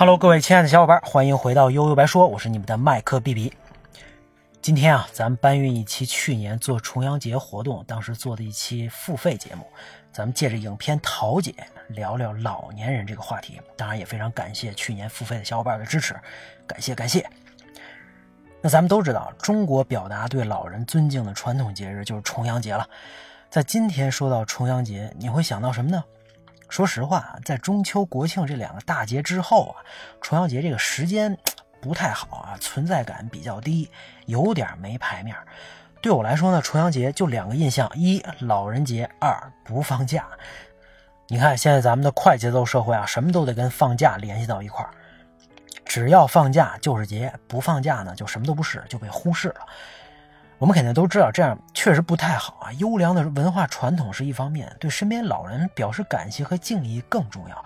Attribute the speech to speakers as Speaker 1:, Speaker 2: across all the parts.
Speaker 1: Hello，各位亲爱的小伙伴，欢迎回到悠悠白说，我是你们的麦克 B B。今天啊，咱们搬运一期去年做重阳节活动当时做的一期付费节目，咱们借着影片《桃姐》聊聊老年人这个话题。当然也非常感谢去年付费的小伙伴的支持，感谢感谢。那咱们都知道，中国表达对老人尊敬的传统节日就是重阳节了。在今天说到重阳节，你会想到什么呢？说实话，在中秋、国庆这两个大节之后啊，重阳节这个时间不太好啊，存在感比较低，有点没排面。对我来说呢，重阳节就两个印象：一老人节，二不放假。你看现在咱们的快节奏社会啊，什么都得跟放假联系到一块儿，只要放假就是节，不放假呢就什么都不是，就被忽视了。我们肯定都知道，这样确实不太好啊。优良的文化传统是一方面，对身边老人表示感谢和敬意更重要。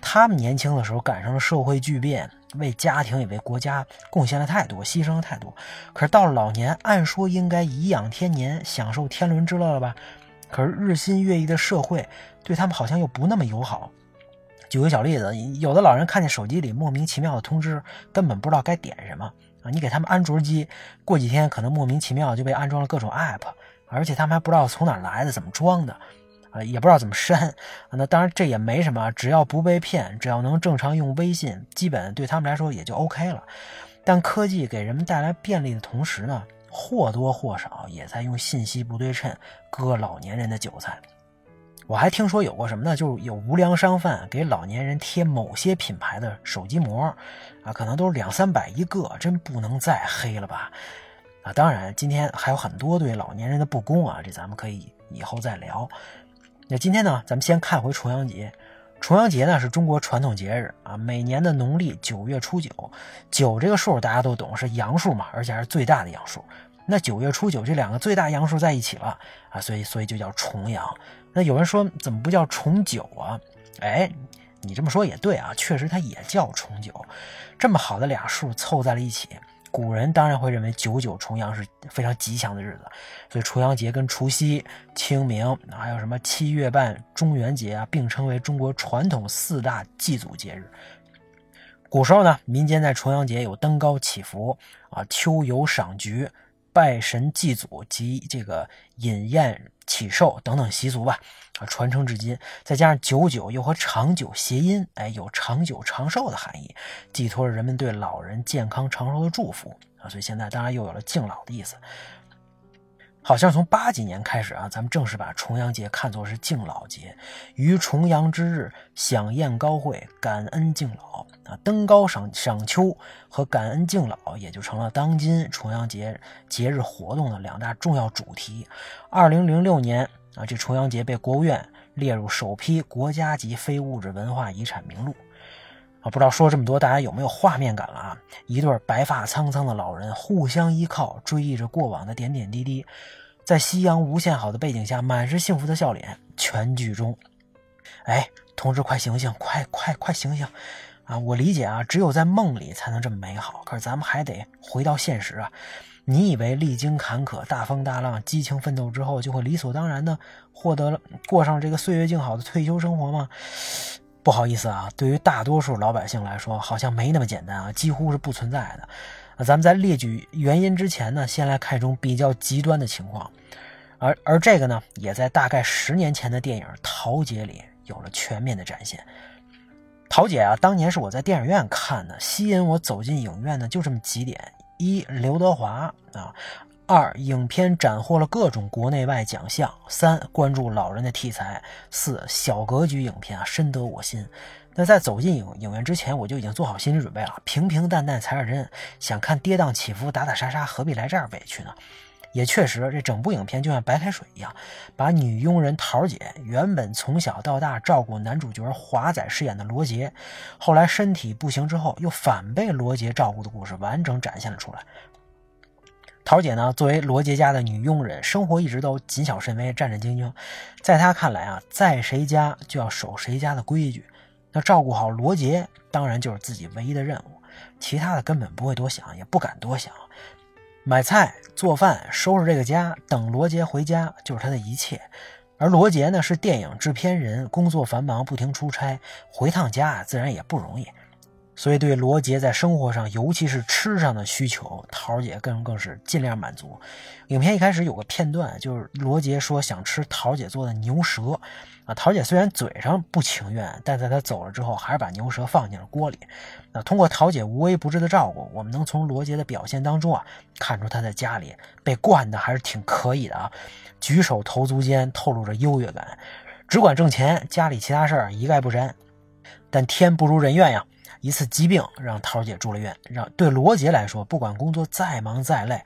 Speaker 1: 他们年轻的时候赶上了社会巨变，为家庭也为国家贡献了太多，牺牲了太多。可是到了老年，按说应该颐养天年，享受天伦之乐了吧？可是日新月异的社会对他们好像又不那么友好。举个小例子，有的老人看见手机里莫名其妙的通知，根本不知道该点什么。你给他们安卓机，过几天可能莫名其妙就被安装了各种 app，而且他们还不知道从哪来的，怎么装的，啊，也不知道怎么删。那当然这也没什么，只要不被骗，只要能正常用微信，基本对他们来说也就 OK 了。但科技给人们带来便利的同时呢，或多或少也在用信息不对称割老年人的韭菜。我还听说有过什么呢？就是有无良商贩给老年人贴某些品牌的手机膜，啊，可能都是两三百一个，真不能再黑了吧？啊，当然，今天还有很多对老年人的不公啊，这咱们可以以后再聊。那今天呢，咱们先看回重阳节。重阳节呢是中国传统节日啊，每年的农历九月初九，九这个数大家都懂，是阳数嘛，而且还是最大的阳数。那九月初九这两个最大阳数在一起了啊，所以所以就叫重阳。那有人说怎么不叫重九啊？哎，你这么说也对啊，确实它也叫重九。这么好的俩数凑在了一起，古人当然会认为九九重阳是非常吉祥的日子。所以重阳节跟除夕、清明，还有什么七月半、中元节啊，并称为中国传统四大祭祖节日。古时候呢，民间在重阳节有登高祈福啊、秋游赏菊。拜神祭祖及这个饮宴祈寿等等习俗吧，啊，传承至今。再加上久久又和长久谐音，哎，有长久长寿的含义，寄托着人们对老人健康长寿的祝福啊。所以现在当然又有了敬老的意思。好像从八几年开始啊，咱们正式把重阳节看作是敬老节，于重阳之日享宴高会，感恩敬老啊，登高赏赏秋和感恩敬老也就成了当今重阳节节日活动的两大重要主题。二零零六年啊，这重阳节被国务院列入首批国家级非物质文化遗产名录啊。不知道说这么多，大家有没有画面感了啊？一对白发苍苍的老人互相依靠，追忆着过往的点点滴滴。在夕阳无限好的背景下，满是幸福的笑脸。全剧终。哎，同志，快醒醒，快快快醒醒！啊，我理解啊，只有在梦里才能这么美好。可是咱们还得回到现实啊！你以为历经坎坷、大风大浪、激情奋斗之后，就会理所当然的获得了过上这个岁月静好的退休生活吗？不好意思啊，对于大多数老百姓来说，好像没那么简单啊，几乎是不存在的。那咱们在列举原因之前呢，先来看一种比较极端的情况，而而这个呢，也在大概十年前的电影《桃姐》里有了全面的展现。桃姐啊，当年是我在电影院看的，吸引我走进影院的就这么几点：一，刘德华啊；二，影片斩获了各种国内外奖项；三，关注老人的题材；四，小格局影片啊，深得我心。那在走进影影院之前，我就已经做好心理准备了，平平淡淡才是真，想看跌宕起伏、打打杀杀，何必来这儿委屈呢？也确实，这整部影片就像白开水一样，把女佣人桃姐原本从小到大照顾男主角华仔饰演的罗杰，后来身体不行之后又反被罗杰照顾的故事，完整展现了出来。桃姐呢，作为罗杰家的女佣人，生活一直都谨小慎微、战战兢兢，在她看来啊，在谁家就要守谁家的规矩。那照顾好罗杰，当然就是自己唯一的任务，其他的根本不会多想，也不敢多想。买菜、做饭、收拾这个家，等罗杰回家就是他的一切。而罗杰呢，是电影制片人，工作繁忙，不停出差，回趟家自然也不容易。所以对罗杰在生活上，尤其是吃上的需求，桃姐更更是尽量满足。影片一开始有个片段，就是罗杰说想吃桃姐做的牛舌，啊，桃姐虽然嘴上不情愿，但在他走了之后，还是把牛舌放进了锅里。那通过桃姐无微不至的照顾，我们能从罗杰的表现当中啊，看出他在家里被惯的还是挺可以的啊，举手投足间透露着优越感，只管挣钱，家里其他事儿一概不沾。但天不如人愿呀。一次疾病让桃姐住了院，让对罗杰来说，不管工作再忙再累，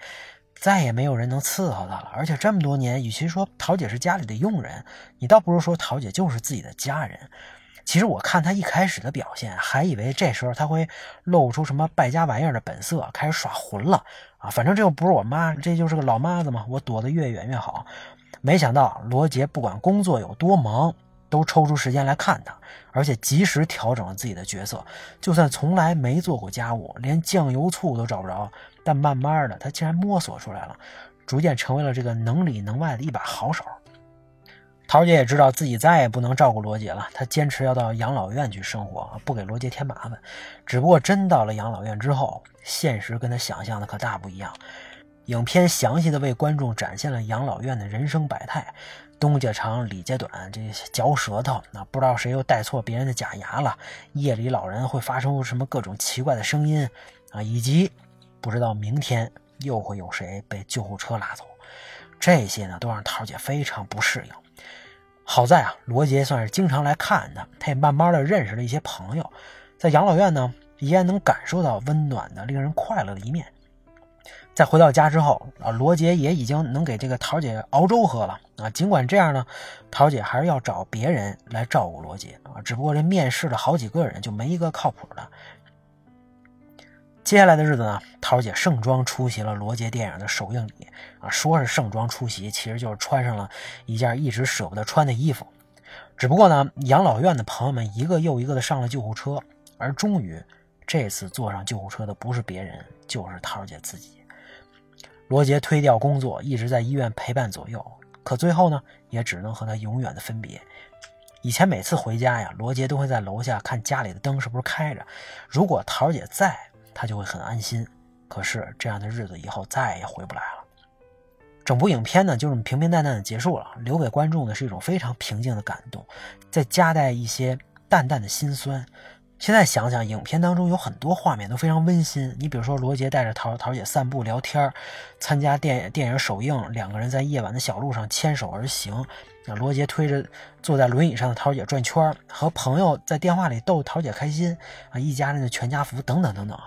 Speaker 1: 再也没有人能伺候他了。而且这么多年，与其说桃姐是家里的佣人，你倒不如说桃姐就是自己的家人。其实我看他一开始的表现，还以为这时候他会露出什么败家玩意儿的本色，开始耍混了啊！反正这又不是我妈，这就是个老妈子嘛，我躲得越远越好。没想到罗杰不管工作有多忙。都抽出时间来看他，而且及时调整了自己的角色。就算从来没做过家务，连酱油醋都找不着，但慢慢的，他竟然摸索出来了，逐渐成为了这个能里能外的一把好手。桃姐也知道自己再也不能照顾罗杰了，她坚持要到养老院去生活，不给罗杰添麻烦。只不过真到了养老院之后，现实跟他想象的可大不一样。影片详细的为观众展现了养老院的人生百态。东家长李家短，这嚼舌头，那不知道谁又戴错别人的假牙了。夜里老人会发生什么各种奇怪的声音啊，以及不知道明天又会有谁被救护车拉走，这些呢都让桃姐非常不适应。好在啊，罗杰算是经常来看他，他也慢慢的认识了一些朋友，在养老院呢依然能感受到温暖的、令人快乐的一面。在回到家之后啊，罗杰也已经能给这个桃姐熬粥喝了啊。尽管这样呢，桃姐还是要找别人来照顾罗杰啊。只不过这面试了好几个人，就没一个靠谱的。接下来的日子呢，桃姐盛装出席了罗杰电影的首映礼啊。说是盛装出席，其实就是穿上了一件一直舍不得穿的衣服。只不过呢，养老院的朋友们一个又一个的上了救护车，而终于这次坐上救护车的不是别人，就是桃姐自己。罗杰推掉工作，一直在医院陪伴左右，可最后呢，也只能和他永远的分别。以前每次回家呀，罗杰都会在楼下看家里的灯是不是开着，如果桃姐在，他就会很安心。可是这样的日子以后再也回不来了。整部影片呢，就这么平平淡淡的结束了，留给观众的是一种非常平静的感动，再夹带一些淡淡的心酸。现在想想，影片当中有很多画面都非常温馨。你比如说，罗杰带着桃桃姐散步聊天参加电电影首映，两个人在夜晚的小路上牵手而行。啊，罗杰推着坐在轮椅上的桃姐转圈和朋友在电话里逗桃姐开心。啊，一家人的全家福等等等等。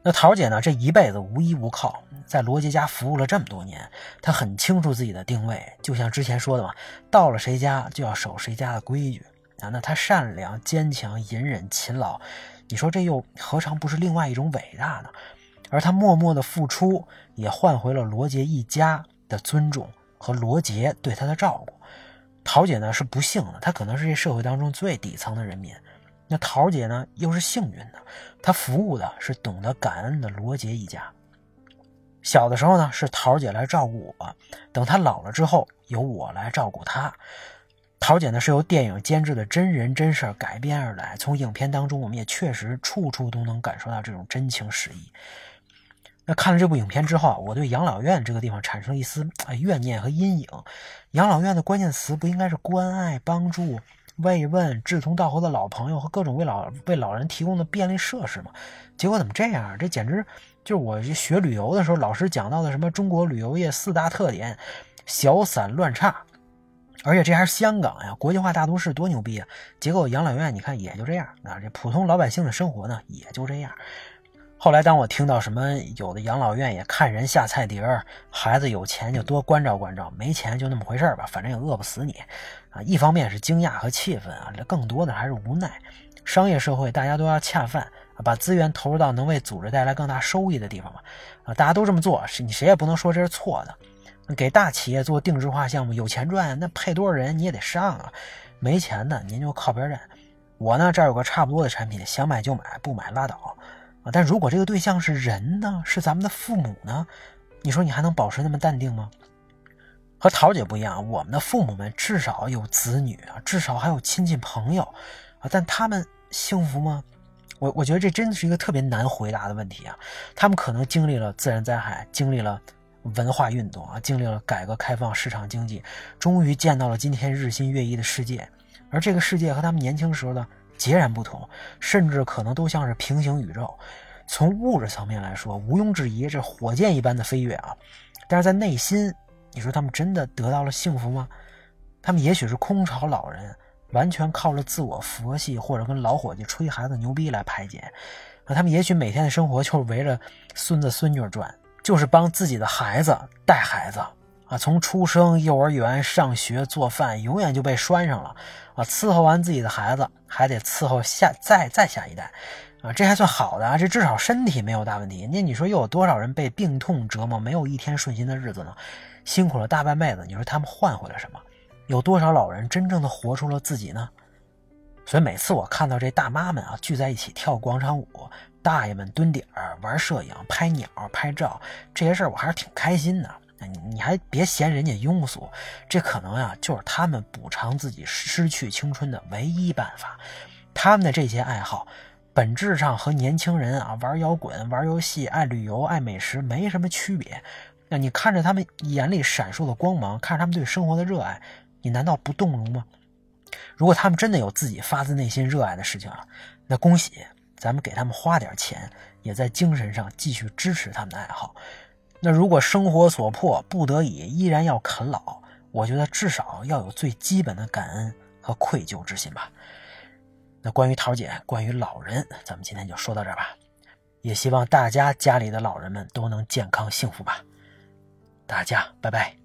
Speaker 1: 那桃姐呢？这一辈子无依无靠，在罗杰家服务了这么多年，她很清楚自己的定位。就像之前说的嘛，到了谁家就要守谁家的规矩。啊，那他善良、坚强、隐忍、勤劳，你说这又何尝不是另外一种伟大呢？而他默默的付出，也换回了罗杰一家的尊重和罗杰对他的照顾。桃姐呢是不幸的，她可能是这社会当中最底层的人民。那桃姐呢又是幸运的，她服务的是懂得感恩的罗杰一家。小的时候呢是桃姐来照顾我，等她老了之后由我来照顾她。桃姐呢是由电影监制的真人真事改编而来，从影片当中我们也确实处处都能感受到这种真情实意。那看了这部影片之后啊，我对养老院这个地方产生了一丝怨念和阴影。养老院的关键词不应该是关爱、帮助、慰问、志同道合的老朋友和各种为老为老人提供的便利设施吗？结果怎么这样？这简直就是我学旅游的时候老师讲到的什么中国旅游业四大特点：小散乱差。而且这还是香港呀，国际化大都市多牛逼啊！结果养老院你看也就这样啊，这普通老百姓的生活呢也就这样。后来当我听到什么有的养老院也看人下菜碟儿，孩子有钱就多关照关照，没钱就那么回事吧，反正也饿不死你啊。一方面是惊讶和气愤啊，这更多的还是无奈。商业社会大家都要恰饭，把资源投入到能为组织带来更大收益的地方嘛啊，大家都这么做，是你谁也不能说这是错的。给大企业做定制化项目，有钱赚，那配多少人你也得上啊。没钱的您就靠边站。我呢这儿有个差不多的产品，想买就买，不买拉倒啊。但如果这个对象是人呢，是咱们的父母呢，你说你还能保持那么淡定吗？和桃姐不一样，我们的父母们至少有子女啊，至少还有亲戚朋友啊，但他们幸福吗？我我觉得这真的是一个特别难回答的问题啊！他们可能经历了自然灾害，经历了文化运动啊，经历了改革开放、市场经济，终于见到了今天日新月异的世界。而这个世界和他们年轻时候的截然不同，甚至可能都像是平行宇宙。从物质层面来说，毋庸置疑，这火箭一般的飞跃啊！但是在内心，你说他们真的得到了幸福吗？他们也许是空巢老人。完全靠着自我佛系或者跟老伙计吹孩子牛逼来排解，啊，他们也许每天的生活就是围着孙子孙女转，就是帮自己的孩子带孩子，啊，从出生、幼儿园、上学、做饭，永远就被拴上了，啊，伺候完自己的孩子，还得伺候下再再下一代，啊，这还算好的啊，这至少身体没有大问题。那你说又有多少人被病痛折磨，没有一天顺心的日子呢？辛苦了大半辈子，你说他们换回了什么？有多少老人真正的活出了自己呢？所以每次我看到这大妈们啊聚在一起跳广场舞，大爷们蹲点儿玩摄影、拍鸟、拍照这些事儿，我还是挺开心的。你你还别嫌人家庸俗，这可能呀就是他们补偿自己失去青春的唯一办法。他们的这些爱好，本质上和年轻人啊玩摇滚、玩游戏、爱旅游、爱美食没什么区别。那你看着他们眼里闪烁的光芒，看着他们对生活的热爱。你难道不动容吗？如果他们真的有自己发自内心热爱的事情啊，那恭喜，咱们给他们花点钱，也在精神上继续支持他们的爱好。那如果生活所迫不得已依然要啃老，我觉得至少要有最基本的感恩和愧疚之心吧。那关于桃姐，关于老人，咱们今天就说到这儿吧。也希望大家家里的老人们都能健康幸福吧。大家拜拜。